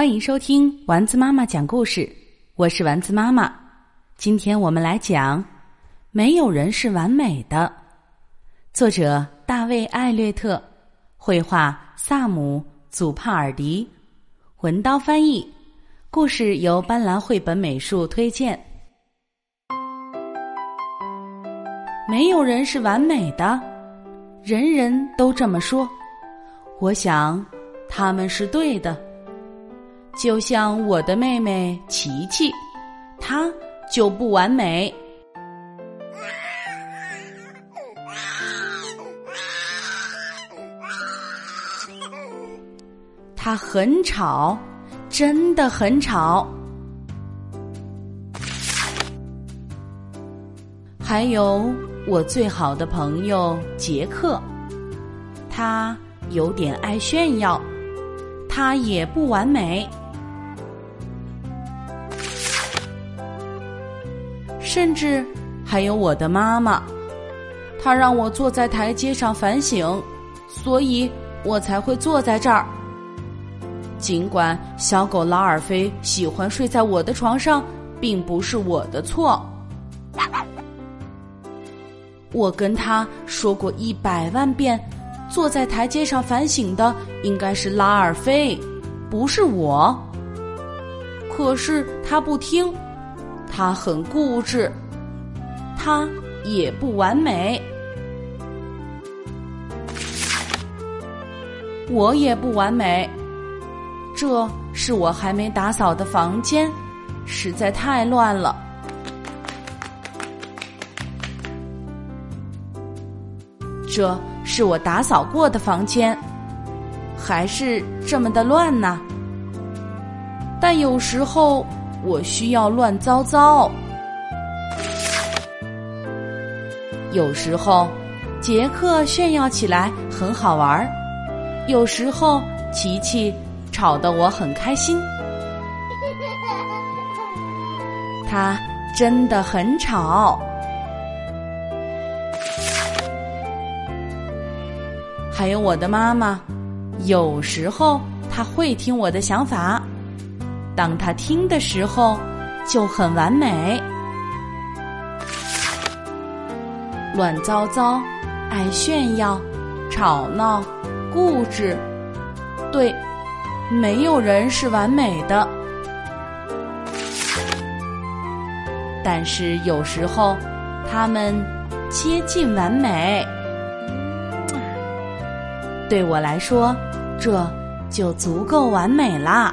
欢迎收听丸子妈妈讲故事，我是丸子妈妈。今天我们来讲《没有人是完美的》，作者大卫·艾略特，绘画萨姆·祖帕尔迪，文刀翻译。故事由斑斓绘本美术推荐。没有人是完美的，人人都这么说。我想他们是对的。就像我的妹妹琪琪，她就不完美。她很吵，真的很吵。还有我最好的朋友杰克，他有点爱炫耀，他也不完美。甚至还有我的妈妈，她让我坐在台阶上反省，所以我才会坐在这儿。尽管小狗拉尔菲喜欢睡在我的床上，并不是我的错。我跟他说过一百万遍，坐在台阶上反省的应该是拉尔菲，不是我。可是他不听。他很固执，他也不完美，我也不完美。这是我还没打扫的房间，实在太乱了。这是我打扫过的房间，还是这么的乱呢？但有时候。我需要乱糟糟。有时候，杰克炫耀起来很好玩儿；有时候，琪琪吵得我很开心。他真的很吵。还有我的妈妈，有时候她会听我的想法。当他听的时候，就很完美。乱糟糟，爱炫耀，吵闹，固执。对，没有人是完美的。但是有时候，他们接近完美。对我来说，这就足够完美啦。